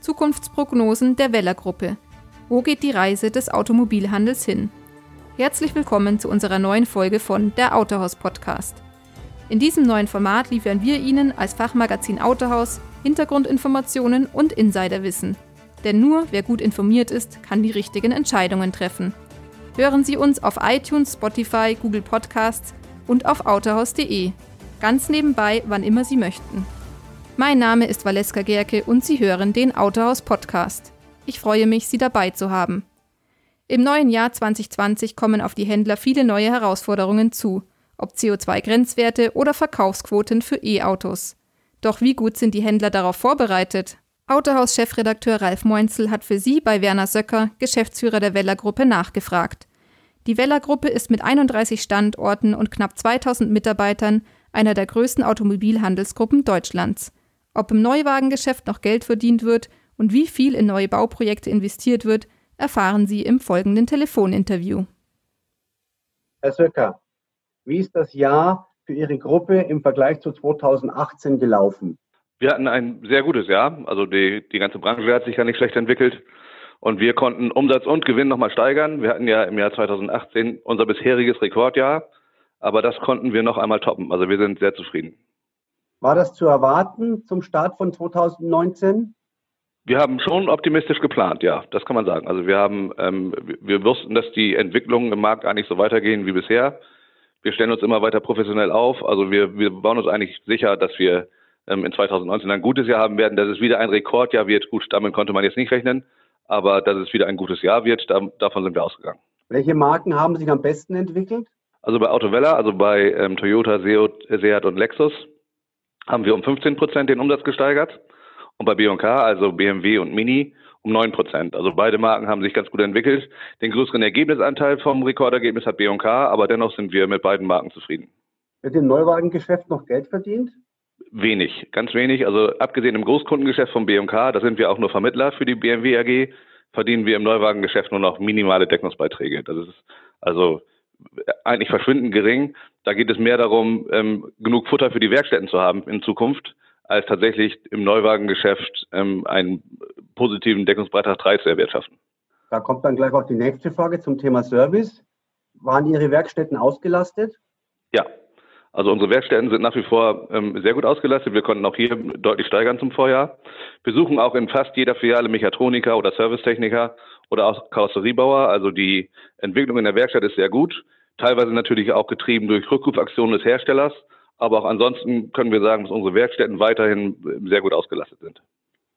Zukunftsprognosen der Weller Gruppe. Wo geht die Reise des Automobilhandels hin? Herzlich willkommen zu unserer neuen Folge von Der Autohaus Podcast. In diesem neuen Format liefern wir Ihnen als Fachmagazin Autohaus Hintergrundinformationen und Insiderwissen. Denn nur wer gut informiert ist, kann die richtigen Entscheidungen treffen. Hören Sie uns auf iTunes, Spotify, Google Podcasts und auf autohaus.de. Ganz nebenbei, wann immer Sie möchten. Mein Name ist Valeska Gerke und Sie hören den Autohaus Podcast. Ich freue mich, Sie dabei zu haben. Im neuen Jahr 2020 kommen auf die Händler viele neue Herausforderungen zu, ob CO2-Grenzwerte oder Verkaufsquoten für E-Autos. Doch wie gut sind die Händler darauf vorbereitet? Autohaus-Chefredakteur Ralf Moinzel hat für Sie bei Werner Söcker, Geschäftsführer der Weller Gruppe, nachgefragt. Die Weller Gruppe ist mit 31 Standorten und knapp 2000 Mitarbeitern einer der größten Automobilhandelsgruppen Deutschlands. Ob im Neuwagengeschäft noch Geld verdient wird und wie viel in neue Bauprojekte investiert wird, erfahren Sie im folgenden Telefoninterview. Herr Söcker, wie ist das Jahr für Ihre Gruppe im Vergleich zu 2018 gelaufen? Wir hatten ein sehr gutes Jahr. Also die, die ganze Branche hat sich ja nicht schlecht entwickelt. Und wir konnten Umsatz und Gewinn nochmal steigern. Wir hatten ja im Jahr 2018 unser bisheriges Rekordjahr. Aber das konnten wir noch einmal toppen. Also wir sind sehr zufrieden. War das zu erwarten zum Start von 2019? Wir haben schon optimistisch geplant, ja, das kann man sagen. Also wir haben, ähm, wir wussten, dass die Entwicklungen im Markt eigentlich so weitergehen wie bisher. Wir stellen uns immer weiter professionell auf. Also wir, wir bauen uns eigentlich sicher, dass wir ähm, in 2019 ein gutes Jahr haben werden, dass es wieder ein Rekordjahr wird. Gut, damit konnte man jetzt nicht rechnen, aber dass es wieder ein gutes Jahr wird, da, davon sind wir ausgegangen. Welche Marken haben sich am besten entwickelt? Also bei Autovella, also bei ähm, Toyota, Seat und Lexus haben wir um 15 Prozent den Umsatz gesteigert und bei B&K, also BMW und Mini, um 9 Prozent. Also beide Marken haben sich ganz gut entwickelt. Den größeren Ergebnisanteil vom Rekordergebnis hat B&K, aber dennoch sind wir mit beiden Marken zufrieden. Wird im Neuwagengeschäft noch Geld verdient? Wenig, ganz wenig. Also abgesehen im Großkundengeschäft von B&K, da sind wir auch nur Vermittler für die BMW AG, verdienen wir im Neuwagengeschäft nur noch minimale Deckungsbeiträge. Das ist also eigentlich verschwindend gering. Da geht es mehr darum, ähm, genug Futter für die Werkstätten zu haben in Zukunft, als tatsächlich im Neuwagengeschäft ähm, einen positiven Deckungsbeitrag 3 zu erwirtschaften. Da kommt dann gleich auch die nächste Frage zum Thema Service. Waren Ihre Werkstätten ausgelastet? Ja, also unsere Werkstätten sind nach wie vor ähm, sehr gut ausgelastet. Wir konnten auch hier deutlich steigern zum Vorjahr. Wir suchen auch in fast jeder Filiale Mechatroniker oder Servicetechniker oder auch Karosseriebauer. Also die Entwicklung in der Werkstatt ist sehr gut teilweise natürlich auch getrieben durch Rückrufaktionen des Herstellers. Aber auch ansonsten können wir sagen, dass unsere Werkstätten weiterhin sehr gut ausgelastet sind.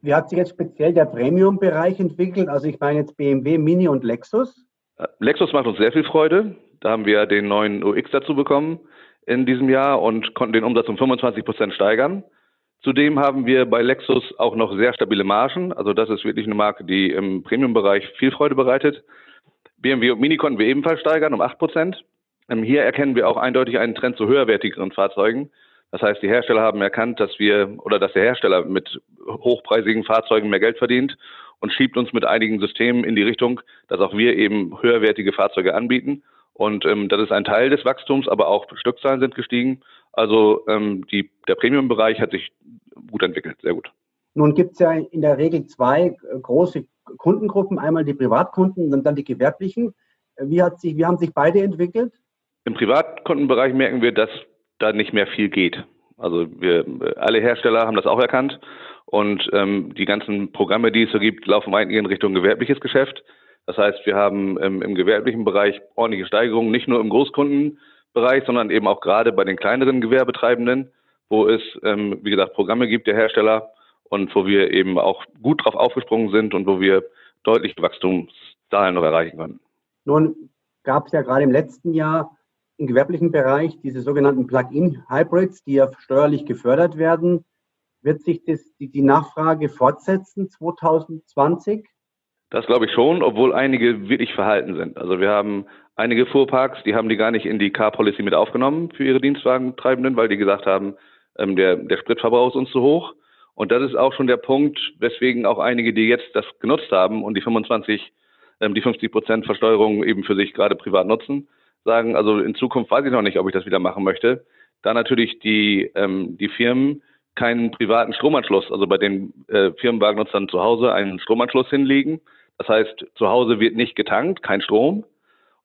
Wie hat sich jetzt speziell der Premium-Bereich entwickelt? Also ich meine jetzt BMW, Mini und Lexus. Äh, Lexus macht uns sehr viel Freude. Da haben wir den neuen UX dazu bekommen in diesem Jahr und konnten den Umsatz um 25 Prozent steigern. Zudem haben wir bei Lexus auch noch sehr stabile Margen. Also das ist wirklich eine Marke, die im Premium-Bereich viel Freude bereitet. BMW und Mini konnten wir ebenfalls steigern um 8 Prozent. Ähm, hier erkennen wir auch eindeutig einen Trend zu höherwertigeren Fahrzeugen. Das heißt, die Hersteller haben erkannt, dass wir oder dass der Hersteller mit hochpreisigen Fahrzeugen mehr Geld verdient und schiebt uns mit einigen Systemen in die Richtung, dass auch wir eben höherwertige Fahrzeuge anbieten. Und ähm, das ist ein Teil des Wachstums, aber auch Stückzahlen sind gestiegen. Also ähm, die, der Premium-Bereich hat sich gut entwickelt, sehr gut. Nun gibt es ja in der Regel zwei große Kundengruppen, einmal die Privatkunden und dann die gewerblichen. Wie, hat sich, wie haben sich beide entwickelt? Im Privatkundenbereich merken wir, dass da nicht mehr viel geht. Also wir alle Hersteller haben das auch erkannt und ähm, die ganzen Programme, die es so gibt, laufen eigentlich in Richtung gewerbliches Geschäft. Das heißt, wir haben ähm, im gewerblichen Bereich ordentliche Steigerungen, nicht nur im Großkundenbereich, sondern eben auch gerade bei den kleineren Gewerbetreibenden, wo es, ähm, wie gesagt, Programme gibt der Hersteller und wo wir eben auch gut drauf aufgesprungen sind und wo wir deutliche Wachstumszahlen noch erreichen können. Nun gab es ja gerade im letzten Jahr im gewerblichen Bereich diese sogenannten Plug-in-Hybrids, die ja steuerlich gefördert werden. Wird sich das, die, die Nachfrage fortsetzen 2020? Das glaube ich schon, obwohl einige wirklich verhalten sind. Also wir haben einige Fuhrparks, die haben die gar nicht in die Car Policy mit aufgenommen für ihre Dienstwagentreibenden, weil die gesagt haben, ähm, der, der Spritverbrauch ist uns zu hoch. Und das ist auch schon der Punkt, weswegen auch einige, die jetzt das genutzt haben und die 25, ähm, die 50 Prozent Versteuerung eben für sich gerade privat nutzen, sagen, also in Zukunft weiß ich noch nicht, ob ich das wieder machen möchte. Da natürlich die, ähm, die Firmen keinen privaten Stromanschluss, also bei den äh, Firmenwagennutzern zu Hause einen Stromanschluss hinlegen. Das heißt, zu Hause wird nicht getankt, kein Strom.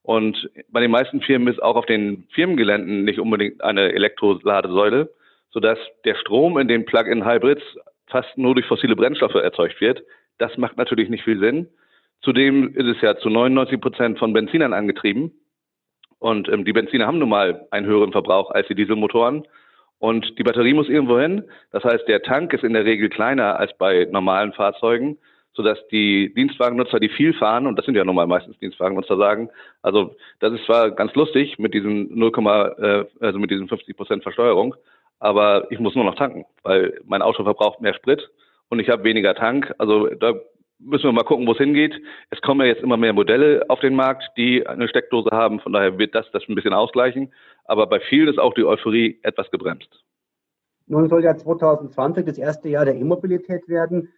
Und bei den meisten Firmen ist auch auf den Firmengeländen nicht unbedingt eine Elektroladesäule, sodass der Strom in den Plug-in-Hybrids fast nur durch fossile Brennstoffe erzeugt wird. Das macht natürlich nicht viel Sinn. Zudem ist es ja zu 99 Prozent von Benzinern angetrieben. Und ähm, die Benziner haben nun mal einen höheren Verbrauch als die Dieselmotoren. Und die Batterie muss irgendwo hin. Das heißt, der Tank ist in der Regel kleiner als bei normalen Fahrzeugen, sodass die Dienstwagennutzer, die viel fahren, und das sind ja normal meistens Dienstwagennutzer, sagen, also das ist zwar ganz lustig mit diesen 0, äh, also mit diesen 50 Prozent Versteuerung, aber ich muss nur noch tanken, weil mein Auto verbraucht mehr Sprit und ich habe weniger Tank. Also da müssen wir mal gucken, wo es hingeht. Es kommen ja jetzt immer mehr Modelle auf den Markt, die eine Steckdose haben. Von daher wird das das ein bisschen ausgleichen. Aber bei vielen ist auch die Euphorie etwas gebremst. Nun soll ja 2020 das erste Jahr der E-Mobilität werden.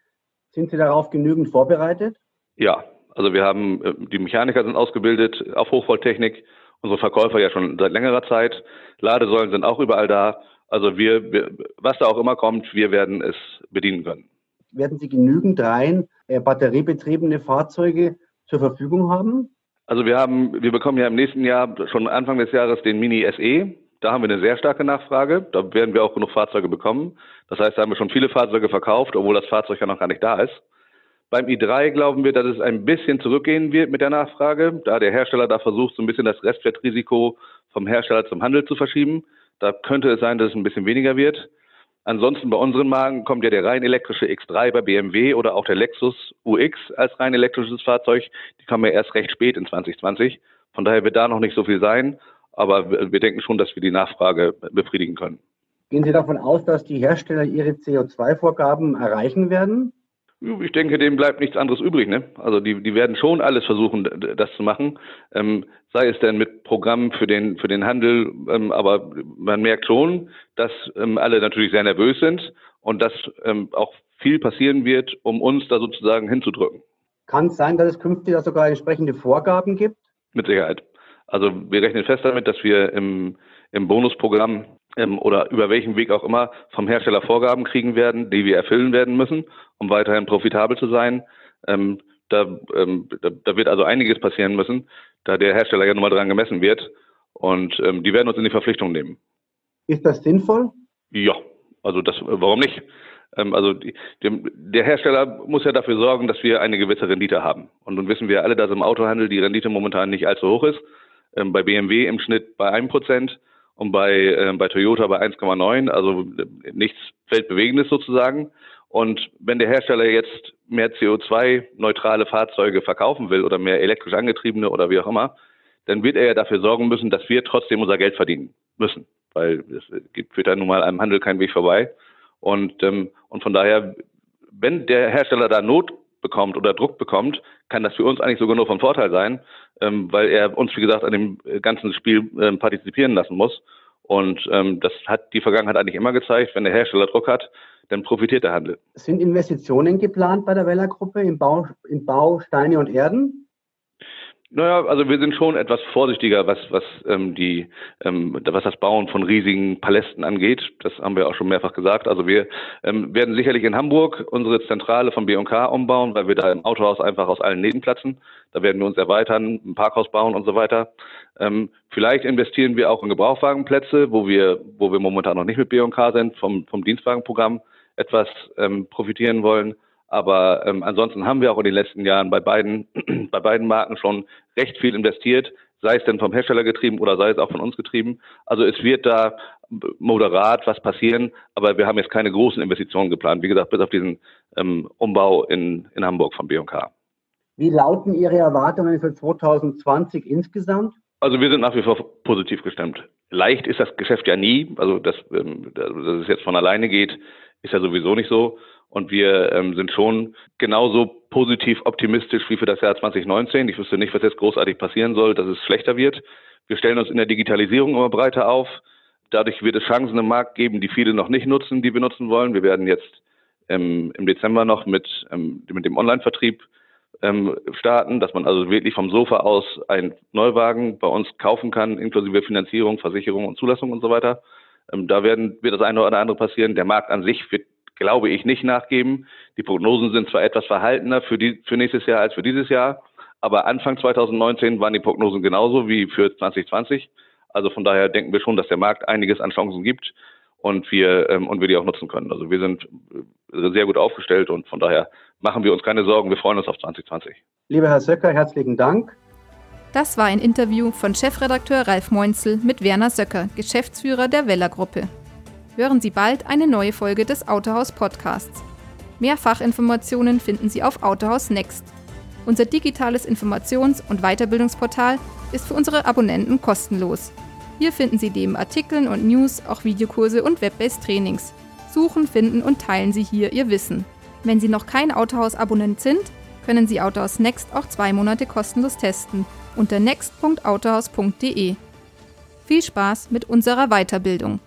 Sind Sie darauf genügend vorbereitet? Ja, also wir haben, äh, die Mechaniker sind ausgebildet auf Hochvolttechnik, unsere Verkäufer ja schon seit längerer Zeit. Ladesäulen sind auch überall da. Also wir, wir, was da auch immer kommt, wir werden es bedienen können. Werden Sie genügend rein äh, batteriebetriebene Fahrzeuge zur Verfügung haben? Also wir haben, wir bekommen ja im nächsten Jahr schon Anfang des Jahres den Mini SE. Da haben wir eine sehr starke Nachfrage. Da werden wir auch genug Fahrzeuge bekommen. Das heißt, da haben wir schon viele Fahrzeuge verkauft, obwohl das Fahrzeug ja noch gar nicht da ist. Beim i3 glauben wir, dass es ein bisschen zurückgehen wird mit der Nachfrage, da der Hersteller da versucht, so ein bisschen das Restwertrisiko vom Hersteller zum Handel zu verschieben. Da könnte es sein, dass es ein bisschen weniger wird. Ansonsten bei unseren Marken kommt ja der rein elektrische X3 bei BMW oder auch der Lexus UX als rein elektrisches Fahrzeug. Die kommen ja erst recht spät in 2020. Von daher wird da noch nicht so viel sein. Aber wir denken schon, dass wir die Nachfrage befriedigen können. Gehen Sie davon aus, dass die Hersteller ihre CO2-Vorgaben erreichen werden? Ich denke, dem bleibt nichts anderes übrig. Ne? Also die, die werden schon alles versuchen, das zu machen. Ähm, sei es denn mit Programmen für den, für den Handel. Ähm, aber man merkt schon, dass ähm, alle natürlich sehr nervös sind und dass ähm, auch viel passieren wird, um uns da sozusagen hinzudrücken. Kann es sein, dass es künftig da sogar entsprechende Vorgaben gibt? Mit Sicherheit. Also wir rechnen fest damit, dass wir im, im Bonusprogramm ähm, oder über welchen Weg auch immer vom Hersteller Vorgaben kriegen werden, die wir erfüllen werden müssen, um weiterhin profitabel zu sein. Ähm, da, ähm, da, da, wird also einiges passieren müssen, da der Hersteller ja nun mal dran gemessen wird. Und ähm, die werden uns in die Verpflichtung nehmen. Ist das sinnvoll? Ja, also das, warum nicht? Ähm, also die, dem, der Hersteller muss ja dafür sorgen, dass wir eine gewisse Rendite haben. Und nun wissen wir alle, dass im Autohandel die Rendite momentan nicht allzu hoch ist. Ähm, bei BMW im Schnitt bei einem Prozent und bei, äh, bei Toyota bei 1,9, also äh, nichts Weltbewegendes sozusagen. Und wenn der Hersteller jetzt mehr CO2-neutrale Fahrzeuge verkaufen will oder mehr elektrisch angetriebene oder wie auch immer, dann wird er ja dafür sorgen müssen, dass wir trotzdem unser Geld verdienen müssen, weil es gibt wird da nun mal einem Handel kein Weg vorbei. Und, ähm, und von daher, wenn der Hersteller da Not bekommt oder Druck bekommt, kann das für uns eigentlich sogar nur von Vorteil sein, ähm, weil er uns, wie gesagt, an dem äh, ganzen Spiel ähm, partizipieren lassen muss. Und ähm, das hat die Vergangenheit eigentlich immer gezeigt, wenn der Hersteller Druck hat, dann profitiert der Handel. Sind Investitionen geplant bei der Weller-Gruppe im Bau, im Bau Steine und Erden? Naja, also wir sind schon etwas vorsichtiger, was, was, ähm, die, ähm, was das Bauen von riesigen Palästen angeht. Das haben wir auch schon mehrfach gesagt. Also wir ähm, werden sicherlich in Hamburg unsere Zentrale von B&K umbauen, weil wir da im Autohaus einfach aus allen Nähten. Da werden wir uns erweitern, ein Parkhaus bauen und so weiter. Ähm, vielleicht investieren wir auch in Gebrauchwagenplätze, wo wir, wo wir momentan noch nicht mit B&K sind, vom, vom Dienstwagenprogramm etwas ähm, profitieren wollen. Aber ähm, ansonsten haben wir auch in den letzten Jahren bei beiden, bei beiden Marken schon recht viel investiert, sei es denn vom Hersteller getrieben oder sei es auch von uns getrieben. Also es wird da moderat was passieren, aber wir haben jetzt keine großen Investitionen geplant. Wie gesagt, bis auf diesen ähm, Umbau in, in Hamburg von B&K. Wie lauten Ihre Erwartungen für 2020 insgesamt? Also wir sind nach wie vor positiv gestimmt. Leicht ist das Geschäft ja nie. Also dass, ähm, dass es jetzt von alleine geht, ist ja sowieso nicht so. Und wir ähm, sind schon genauso positiv optimistisch wie für das Jahr 2019. Ich wüsste nicht, was jetzt großartig passieren soll, dass es schlechter wird. Wir stellen uns in der Digitalisierung immer breiter auf. Dadurch wird es Chancen im Markt geben, die viele noch nicht nutzen, die wir nutzen wollen. Wir werden jetzt ähm, im Dezember noch mit, ähm, mit dem Online-Vertrieb ähm, starten, dass man also wirklich vom Sofa aus einen Neuwagen bei uns kaufen kann, inklusive Finanzierung, Versicherung und Zulassung und so weiter. Ähm, da werden, wird das eine oder andere passieren. Der Markt an sich wird, glaube ich, nicht nachgeben. Die Prognosen sind zwar etwas verhaltener für, die, für nächstes Jahr als für dieses Jahr, aber Anfang 2019 waren die Prognosen genauso wie für 2020. Also von daher denken wir schon, dass der Markt einiges an Chancen gibt und wir, ähm, und wir die auch nutzen können. Also wir sind äh, sehr gut aufgestellt und von daher machen wir uns keine Sorgen. Wir freuen uns auf 2020. Lieber Herr Söcker, herzlichen Dank. Das war ein Interview von Chefredakteur Ralf Meunzel mit Werner Söcker, Geschäftsführer der Weller Gruppe. Hören Sie bald eine neue Folge des Autohaus Podcasts. Mehr Fachinformationen finden Sie auf Autohaus Next. Unser digitales Informations- und Weiterbildungsportal ist für unsere Abonnenten kostenlos. Hier finden Sie neben Artikeln und News auch Videokurse und Web-based Trainings. Suchen, finden und teilen Sie hier Ihr Wissen. Wenn Sie noch kein Autohaus-Abonnent sind, können Sie Autohaus Next auch zwei Monate kostenlos testen unter next.autohaus.de. Viel Spaß mit unserer Weiterbildung!